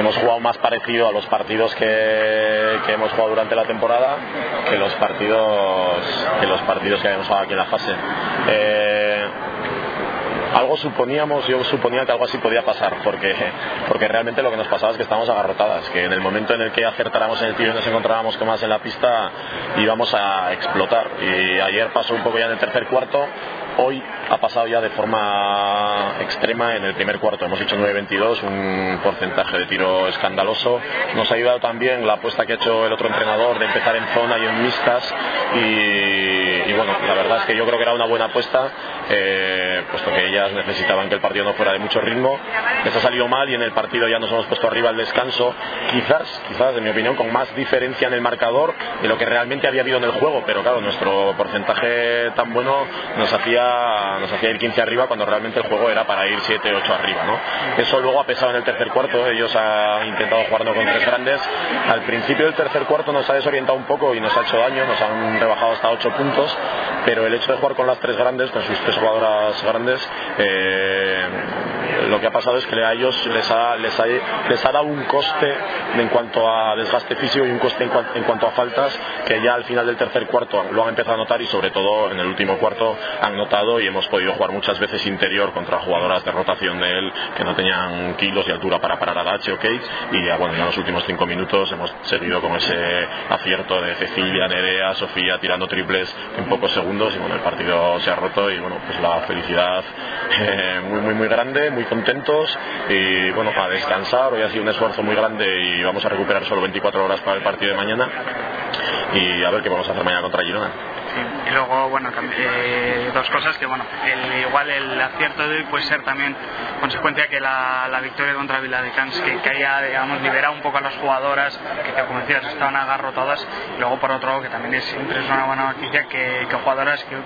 hemos jugado más parecido a los partidos que, hemos jugado durante la temporada que los partidos que los habíamos jugado aquí en la fase. Eh, algo suponíamos, yo suponía que algo así podía pasar, porque, porque realmente lo que nos pasaba es que estábamos agarrotadas, que en el momento en el que acertáramos en el tiro y nos encontrábamos con más en la pista íbamos a explotar. Y ayer pasó un poco ya en el tercer cuarto, hoy ha pasado ya de forma extrema en el primer cuarto. Hemos hecho 9-22, un porcentaje de tiro escandaloso. Nos ha ayudado también la apuesta que ha hecho el otro entrenador de empezar en zona y en mixtas. Y, y bueno, la verdad es que yo creo que era una buena apuesta, eh, puesto que ellas necesitaban que el partido no fuera de mucho ritmo. Les ha salido mal y en el partido ya nos hemos puesto arriba al descanso. Quizás, quizás, en mi opinión, con más diferencia en el marcador de lo que realmente había habido en el juego. Pero claro, nuestro porcentaje tan bueno nos hacía, nos hacía ir 15 arriba cuando realmente el juego era para ir 7, 8 arriba. ¿no? Eso luego ha pesado en el tercer cuarto. Ellos han intentado jugarnos con tres grandes. Al principio del tercer cuarto nos ha desorientado un poco y nos ha hecho daño. Nos han rebajado hasta 8 puntos. Pero el hecho de jugar con las tres grandes, con sus tres jugadoras grandes, eh, lo que ha pasado es que a ellos les ha, les ha, les ha dado un coste en cuanto a desgaste físico y un coste en, cua- en cuanto a faltas que ya al final del tercer cuarto lo han empezado a notar y sobre todo en el último cuarto han notado y hemos podido jugar muchas veces interior contra jugadoras de rotación de él que no tenían kilos y altura para parar a Dache o y ya bueno en los últimos cinco minutos hemos seguido con ese acierto de Cecilia, Nerea, Sofía tirando triples en pocos segundos y bueno el partido se ha roto y bueno pues la felicidad eh, muy muy muy grande, muy contentos y bueno a descansar, hoy ha sido un esfuerzo muy grande y vamos a recuperar solo 24 horas para el partido de mañana y a ver qué vamos a hacer mañana contra Girona. Y luego, bueno, eh, dos cosas que, bueno, el, igual el acierto de hoy puede ser también consecuencia que la, la victoria contra Viladecans, que, que haya, digamos, liberado un poco a las jugadoras, que, como decías, estaban agarrotadas, y luego, por otro lado, que también es, siempre es una buena noticia que, que jugadoras que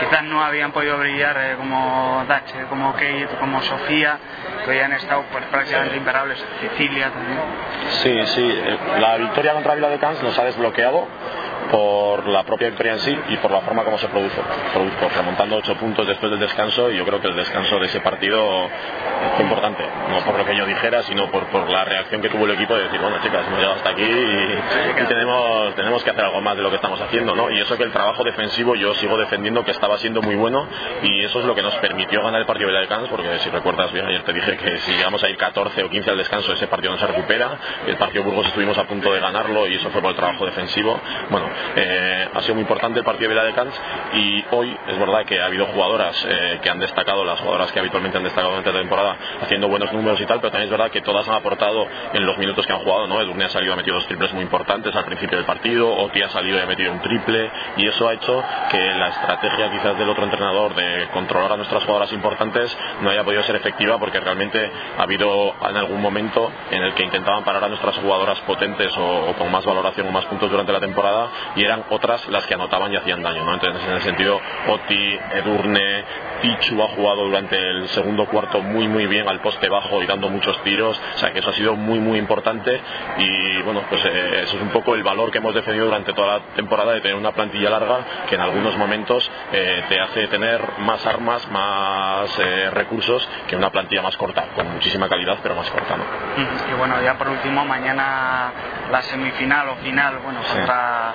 quizás no habían podido brillar, eh, como Dache, como Kate, como Sofía, que hoy han estado pues, prácticamente imparables, Cecilia también. Sí, sí, eh, la victoria contra Vila de Cans nos ha desbloqueado por la propia victoria en sí y por la forma como se produjo, produjo remontando ocho puntos después del descanso y yo creo que el descanso de ese partido fue importante, no por lo que yo dijera, sino por, por la reacción que tuvo el equipo de decir, bueno chicas, hemos llegado hasta aquí y, tenemos, tenemos que hacer algo más de lo que estamos haciendo, ¿no? Y eso que el trabajo defensivo yo sigo defendiendo que estaba siendo muy bueno y eso es lo que nos permitió ganar el partido de Cans porque si recuerdas bien, ayer te dije que si llegamos a ir 14 o 15 al descanso, ese partido no se recupera, el partido Burgos estuvimos a punto de ganarlo y eso fue por el trabajo defensivo, bueno, eh, ha sido muy importante el partido de Cans y hoy es verdad que ha habido jugadoras eh, que han destacado, las jugadoras que habitualmente han destacado durante la temporada haciendo buenos números y tal, pero también es verdad que todas han aportado en los minutos que han jugado, ¿no? Edurne ha salido y ha metido dos triples muy importantes al principio del partido, Oti ha salido y ha metido un triple y eso ha hecho que la estrategia quizás del otro entrenador de controlar a nuestras jugadoras importantes no haya podido ser efectiva porque realmente ha habido en algún momento en el que intentaban parar a nuestras jugadoras potentes o con más valoración o más puntos durante la temporada y eran otras las que anotaban y hacían daño, ¿no? Entonces en el sentido Oti, Edurne, Pichu ha jugado durante el segundo cuarto muy muy bien al poste bajo y dando muchos tiros, o sea que eso ha sido muy muy importante y bueno pues eh, eso es un poco el valor que hemos defendido durante toda la temporada de tener una plantilla larga que en algunos momentos eh, te hace tener más armas, más eh, recursos que una plantilla más corta, con muchísima calidad pero más corta, ¿no? Y bueno, ya por último, mañana la semifinal o final, bueno, Sí. contra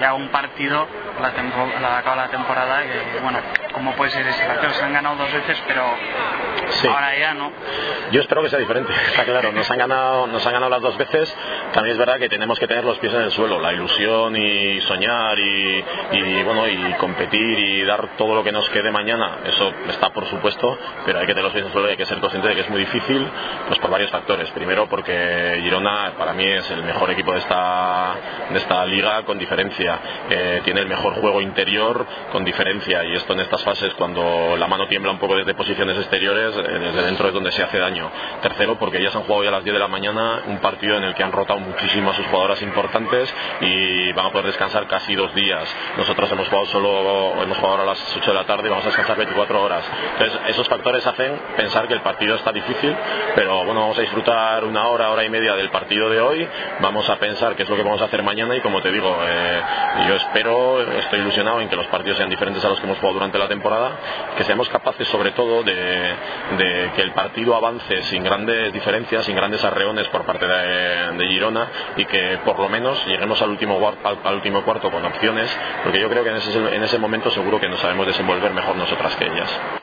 ya un partido, la, tempo- la acaba la temporada, y bueno, como puede ser ese partido, se han ganado dos veces, pero Sí. ahora ya no. Yo espero que sea diferente, está claro. Nos han ganado, nos han ganado las dos veces. También es verdad que tenemos que tener los pies en el suelo, la ilusión y soñar y, y, bueno y competir y dar todo lo que nos quede mañana. Eso está por supuesto, pero hay que tener los pies en el suelo y hay que ser consciente de que es muy difícil, pues por varios factores. Primero porque Girona para mí es el mejor equipo de esta de esta liga con diferencia. Eh, tiene el mejor juego interior con diferencia y esto en estas fases cuando la mano tiembla un poco desde posiciones exteriores eh, desde dentro es donde se hace daño. Tercero, porque ellas han jugado ya a las 10 de la mañana un partido en el que han rotado muchísimo a sus jugadoras importantes y van a poder descansar casi dos días. Nosotros hemos jugado solo, hemos jugado ahora a las 8 de la tarde y vamos a descansar 24 horas. Entonces, esos factores hacen pensar que el partido está difícil, pero bueno, vamos a disfrutar una hora, hora y media del partido de hoy, vamos a pensar qué es lo que vamos a hacer mañana y como te digo, eh, yo espero, estoy ilusionado en que los partidos sean diferentes a los que hemos jugado durante la temporada, que seamos capaces sobre todo de, que el partido avance sin grandes diferencias, sin grandes arreones por parte de, Girona y que por lo menos lleguemos al último, al último cuarto con opciones, porque yo creo que en ese, en ese momento seguro que nos sabemos desenvolver mejor nosotras que ellas.